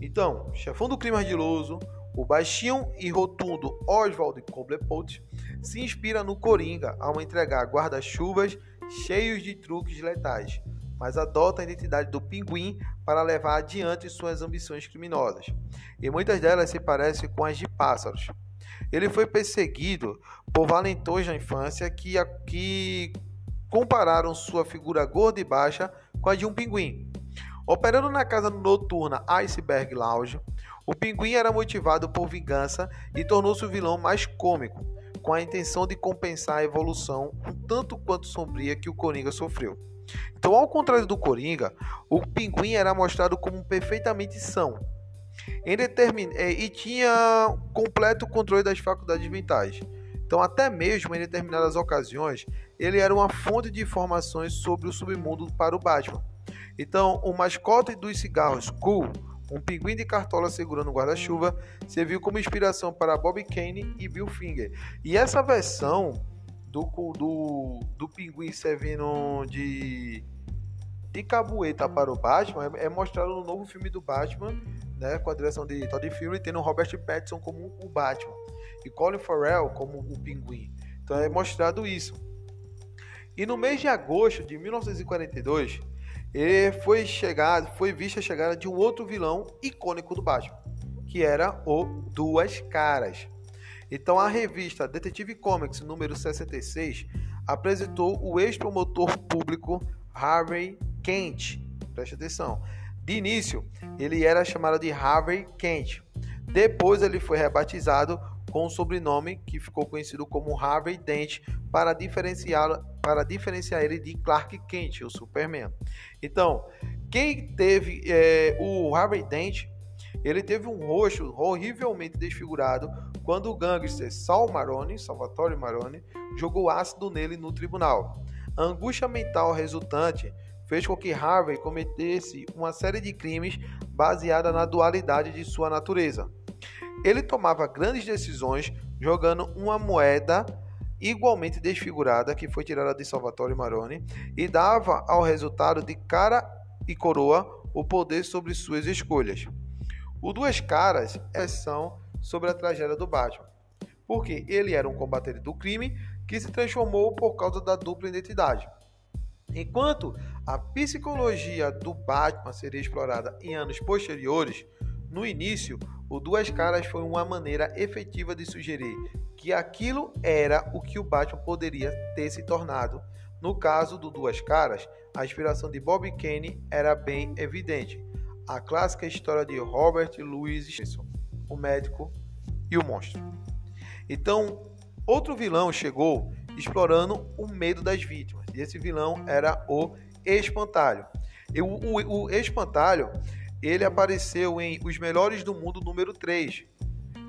Speaker 1: Então, chefão do crime ardiloso, o baixinho e rotundo Oswald Cobblepot se inspira no Coringa ao entregar guarda-chuvas cheios de truques letais, mas adota a identidade do pinguim para levar adiante suas ambições criminosas. E muitas delas se parecem com as de pássaros. Ele foi perseguido por valentões na infância que, que compararam sua figura gorda e baixa com a de um pinguim. Operando na casa noturna Iceberg Lounge, o pinguim era motivado por vingança e tornou-se o vilão mais cômico, com a intenção de compensar a evolução um tanto quanto sombria que o Coringa sofreu. Então, ao contrário do Coringa, o pinguim era mostrado como perfeitamente são determin... É, e tinha completo controle das faculdades mentais. Então, até mesmo em determinadas ocasiões, ele era uma fonte de informações sobre o submundo para o Batman. Então, o mascote dos cigarros Cool, um pinguim de cartola segurando guarda-chuva, serviu como inspiração para Bob Kane e Bill Finger. E essa versão do, do, do pinguim servindo de, de cabueta para o Batman é, é mostrado no novo filme do Batman, né, com a direção de Todd Fury, tendo Robert Pattinson como o Batman e Colin Farrell como o pinguim. Então é mostrado isso. E no mês de agosto de 1942, ele foi chegado, foi vista a chegada de um outro vilão icônico do Batman, que era o Duas Caras. Então a revista Detective Comics número 66 apresentou o ex-promotor público Harvey Kent. Preste atenção. De início, ele era chamado de Harvey Kent. Depois ele foi rebatizado com o sobrenome que ficou conhecido como Harvey Dent para diferenciar para diferenciar ele de Clark Kent, o Superman. Então, quem teve é, o Harvey Dent, ele teve um rosto horrivelmente desfigurado quando o gangster Sal Maroni, Salvatore Maroni, jogou ácido nele no tribunal. A angústia mental resultante fez com que Harvey cometesse uma série de crimes baseada na dualidade de sua natureza. Ele tomava grandes decisões jogando uma moeda igualmente desfigurada que foi tirada de Salvatore Maroni e dava ao resultado de cara e coroa o poder sobre suas escolhas. O Duas Caras é são sobre a tragédia do Batman, porque ele era um combatente do crime que se transformou por causa da dupla identidade. Enquanto a psicologia do Batman seria explorada em anos posteriores, no início, o Duas Caras foi uma maneira efetiva de sugerir que aquilo era o que o Batman poderia ter se tornado. No caso do Duas Caras, a inspiração de Bob Kane era bem evidente. A clássica história de Robert Louis Stevenson, o médico e o monstro. Então, outro vilão chegou explorando o medo das vítimas. E esse vilão era o Espantalho. E o, o, o Espantalho ele apareceu em Os Melhores do Mundo número 3,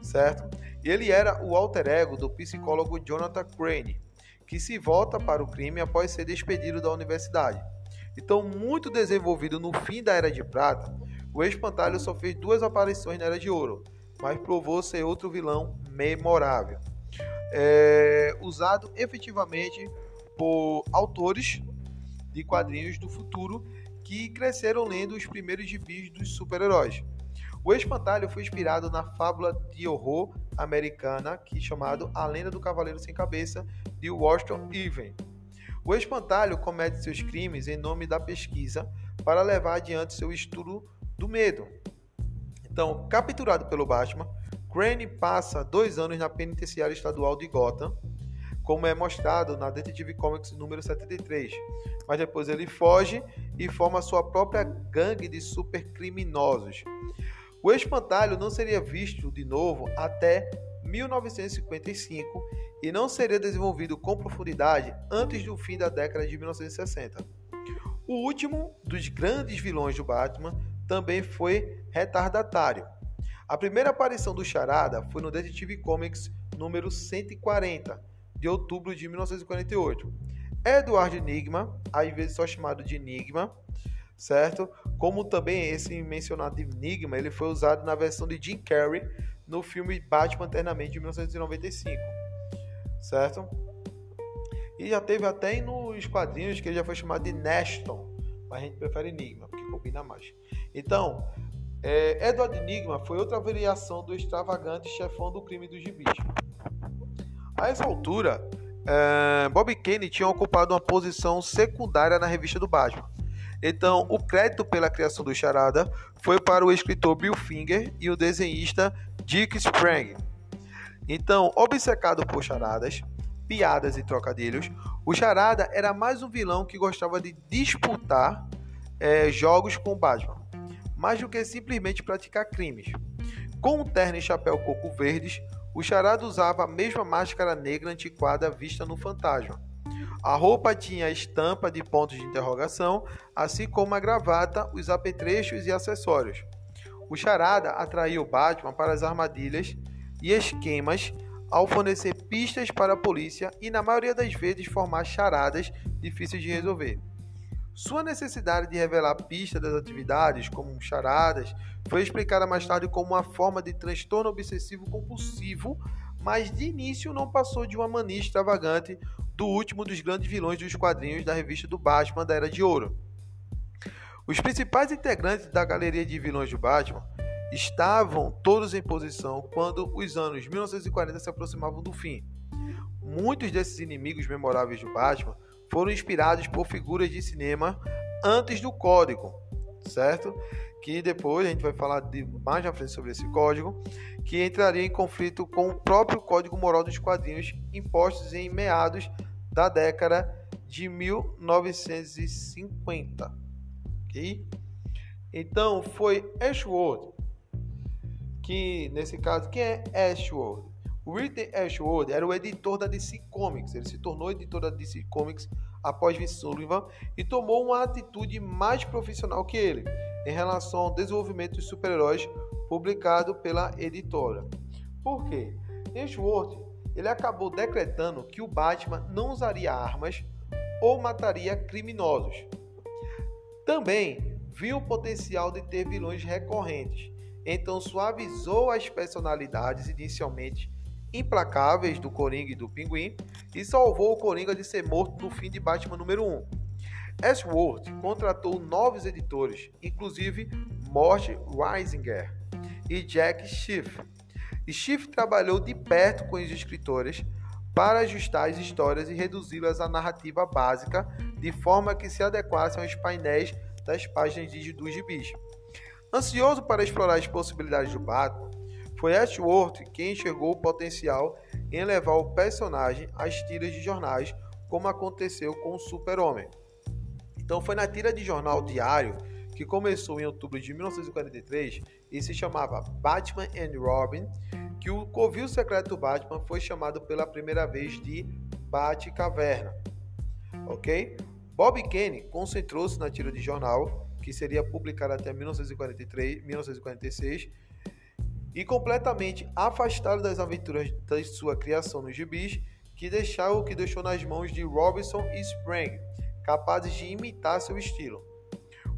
Speaker 1: certo? Ele era o alter ego do psicólogo Jonathan Crane, que se volta para o crime após ser despedido da universidade. Então, muito desenvolvido no fim da Era de Prata, o Espantalho só fez duas aparições na Era de Ouro, mas provou ser outro vilão memorável. É, usado efetivamente por autores de quadrinhos do futuro que cresceram lendo os primeiros gibis dos super-heróis. O espantalho foi inspirado na fábula de horror americana que chamado A Lenda do Cavaleiro Sem Cabeça de Washington Irving. O espantalho comete seus crimes em nome da pesquisa para levar adiante seu estudo do medo. Então, capturado pelo Batman, Crane passa dois anos na penitenciária estadual de Gotham como é mostrado na Detective Comics número 73. Mas depois ele foge e forma sua própria gangue de supercriminosos. O espantalho não seria visto de novo até 1955 e não seria desenvolvido com profundidade antes do fim da década de 1960. O último dos grandes vilões do Batman também foi retardatário. A primeira aparição do Charada foi no Detective Comics número 140, de outubro de 1948. Edward Enigma, às vezes só chamado de Enigma, certo? Como também esse mencionado Enigma, ele foi usado na versão de Jim Carrey no filme Batman Eternamente de 1995, certo? E já teve até nos quadrinhos que ele já foi chamado de Neston, mas a gente prefere Enigma, porque combina mais. Então, é, Edward Enigma foi outra variação do extravagante chefão do crime dos gibis. A essa altura, é, Bob Kane tinha ocupado uma posição secundária na revista do Batman. Então, o crédito pela criação do Charada foi para o escritor Bill Finger e o desenhista Dick Sprang. Então, obcecado por charadas, piadas e trocadilhos, o Charada era mais um vilão que gostava de disputar é, jogos com o Batman mais do que simplesmente praticar crimes. Com um terno e chapéu coco verdes, o charada usava a mesma máscara negra antiquada vista no Fantasma. A roupa tinha estampa de pontos de interrogação, assim como a gravata, os apetrechos e acessórios. O charada atraiu Batman para as armadilhas e esquemas ao fornecer pistas para a polícia e, na maioria das vezes, formar charadas difíceis de resolver. Sua necessidade de revelar pistas das atividades, como charadas, foi explicada mais tarde como uma forma de transtorno obsessivo compulsivo, mas de início não passou de uma mania extravagante do último dos grandes vilões dos quadrinhos da revista do Batman da Era de Ouro. Os principais integrantes da galeria de vilões do Batman estavam todos em posição quando os anos 1940 se aproximavam do fim. Muitos desses inimigos memoráveis do Batman foram inspirados por figuras de cinema antes do código, certo? Que depois a gente vai falar de, mais na frente sobre esse código, que entraria em conflito com o próprio código moral dos quadrinhos impostos em meados da década de 1950, ok? Então foi Ashworth que nesse caso quem é Ashworth? Ridley Ashworth era o editor da DC Comics. Ele se tornou editor da DC Comics após Vince Sullivan e tomou uma atitude mais profissional que ele em relação ao desenvolvimento dos super-heróis publicado pela editora. Por quê? Ashworth ele acabou decretando que o Batman não usaria armas ou mataria criminosos. Também viu o potencial de ter vilões recorrentes, então suavizou as personalidades inicialmente implacáveis do Coringa e do Pinguim e salvou o Coringa de ser morto no fim de Batman número 1. Ashworth contratou novos editores, inclusive Mort Reisinger e Jack Schiff. Schiff trabalhou de perto com os escritores para ajustar as histórias e reduzi-las à narrativa básica, de forma que se adequassem aos painéis das páginas de dos gibis. Ansioso para explorar as possibilidades do Batman, foi Ashworth quem enxergou o potencial em levar o personagem às tiras de jornais, como aconteceu com o Super-Homem. Então foi na tira de jornal diário que começou em outubro de 1943 e se chamava Batman and Robin, que o covil secreto Batman foi chamado pela primeira vez de Batcaverna. Ok? Bob Kane concentrou-se na tira de jornal, que seria publicada até 1943, 1946, e completamente afastado das aventuras da sua criação nos gibis, que deixou o que deixou nas mãos de Robinson e Sprang, capazes de imitar seu estilo.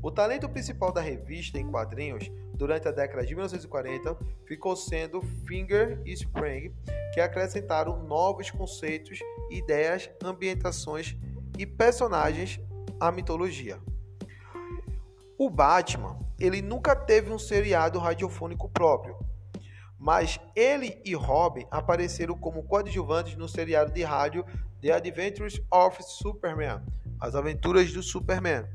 Speaker 1: O talento principal da revista em quadrinhos durante a década de 1940 ficou sendo Finger e Sprang, que acrescentaram novos conceitos, ideias, ambientações e personagens à mitologia. O Batman, ele nunca teve um seriado radiofônico próprio, mas ele e Robin apareceram como coadjuvantes no seriado de rádio The Adventures of Superman, As Aventuras do Superman,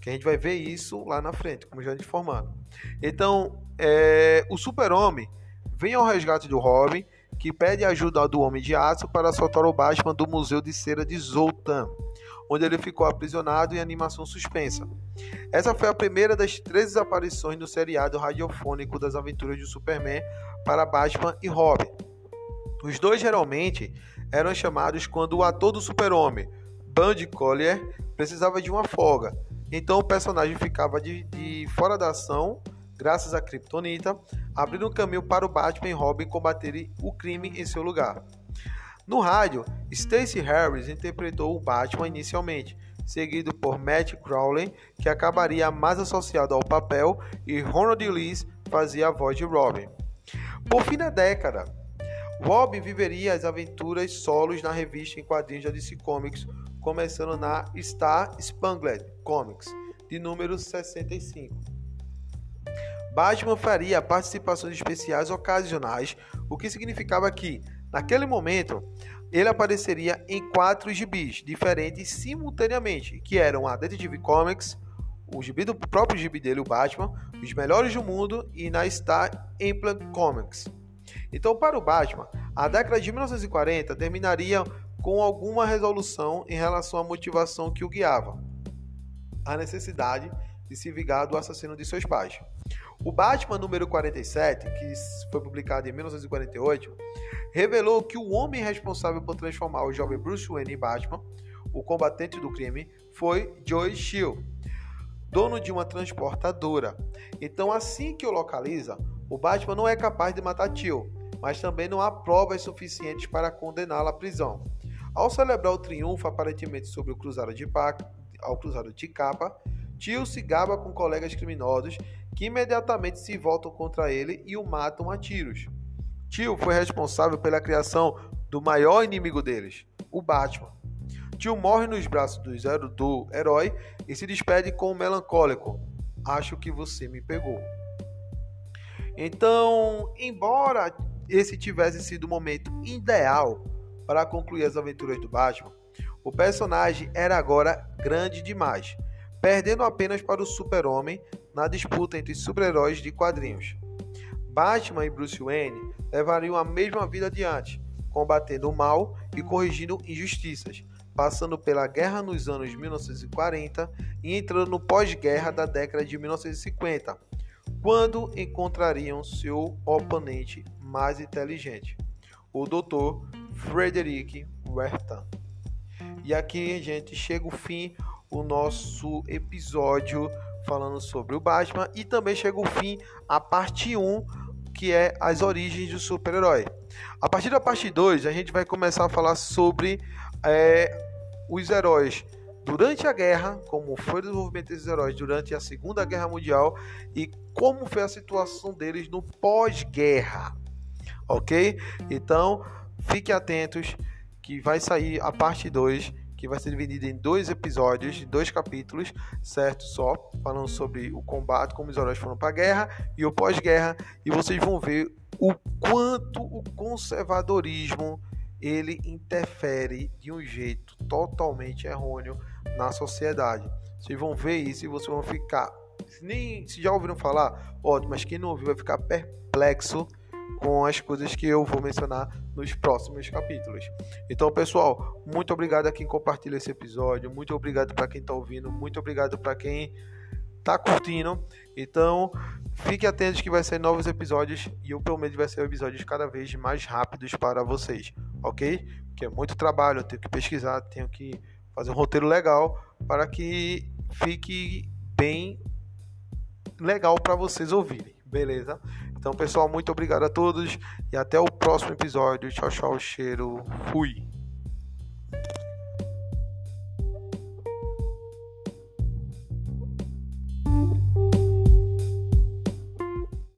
Speaker 1: que a gente vai ver isso lá na frente, como já informando. Então, é, o Super-Homem vem ao resgate do Robin, que pede ajuda do Homem de Aço para soltar o Batman do Museu de Cera de Zoltan onde ele ficou aprisionado em animação suspensa. Essa foi a primeira das 13 aparições no seriado radiofônico das aventuras de Superman para Batman e Robin. Os dois geralmente eram chamados quando o ator do Super-Homem, Bud Collier, precisava de uma folga. Então o personagem ficava de, de fora da ação, graças à Kryptonita, abrindo caminho para o Batman e Robin combaterem o crime em seu lugar. No rádio, Stacey Harris interpretou o Batman inicialmente, seguido por Matt Crowley, que acabaria mais associado ao papel, e Ronald Lewis fazia a voz de Robin. Por fim da década, Robin viveria as aventuras solos na revista em quadrinhos da DC Comics, começando na Star Spangled Comics, de número 65. Batman faria participações especiais ocasionais, o que significava que, naquele momento, ele apareceria em quatro gibis diferentes simultaneamente, que eram a Detective Comics, o gibi do próprio gibi dele, o Batman, os melhores do mundo e na Star Implant Comics. Então, para o Batman, a década de 1940 terminaria com alguma resolução em relação à motivação que o guiava, a necessidade de se vingar do assassino de seus pais. O Batman número 47, que foi publicado em 1948, revelou que o homem responsável por transformar o jovem Bruce Wayne em Batman, o combatente do crime, foi Joe Chill, dono de uma transportadora. Então, assim que o localiza, o Batman não é capaz de matar Chill, mas também não há provas suficientes para condená-lo à prisão. Ao celebrar o triunfo aparentemente sobre o cruzado de, ao cruzado de capa, Tio se gaba com colegas criminosos que imediatamente se voltam contra ele e o matam a tiros. Tio foi responsável pela criação do maior inimigo deles, o Batman. Tio morre nos braços do, zero, do herói e se despede com um melancólico: Acho que você me pegou. Então, embora esse tivesse sido o momento ideal para concluir as aventuras do Batman, o personagem era agora grande demais perdendo apenas para o Super-Homem na disputa entre super-heróis de quadrinhos. Batman e Bruce Wayne levariam a mesma vida adiante, combatendo o mal e corrigindo injustiças, passando pela guerra nos anos 1940 e entrando no pós-guerra da década de 1950, quando encontrariam seu oponente mais inteligente, o Dr. Frederick Wertham. E aqui, gente, chega o fim o nosso episódio falando sobre o Batman e também chega o fim a parte 1, que é as origens do super-herói. A partir da parte 2, a gente vai começar a falar sobre é, os heróis durante a guerra, como foi o desenvolvimento desses heróis durante a Segunda Guerra Mundial e como foi a situação deles no pós-guerra. Ok? Então, fiquem atentos que vai sair a parte 2 que vai ser dividido em dois episódios, dois capítulos, certo? Só falando sobre o combate, como os heróis foram para a guerra e o pós-guerra, e vocês vão ver o quanto o conservadorismo ele interfere de um jeito totalmente errôneo na sociedade. Vocês vão ver isso e vocês vão ficar, se nem se já ouviram falar, ótimo, mas quem não ouviu vai ficar perplexo com as coisas que eu vou mencionar nos próximos capítulos. Então, pessoal, muito obrigado a quem compartilha esse episódio, muito obrigado para quem está ouvindo, muito obrigado para quem está curtindo. Então, fiquem atentos que vai ser novos episódios e eu prometo que vai ser episódios cada vez mais rápidos para vocês, ok? Porque é muito trabalho, eu tenho que pesquisar, tenho que fazer um roteiro legal para que fique bem legal para vocês ouvirem, beleza? Então, pessoal, muito obrigado a todos e até o próximo episódio. Tchau, tchau, cheiro. Fui.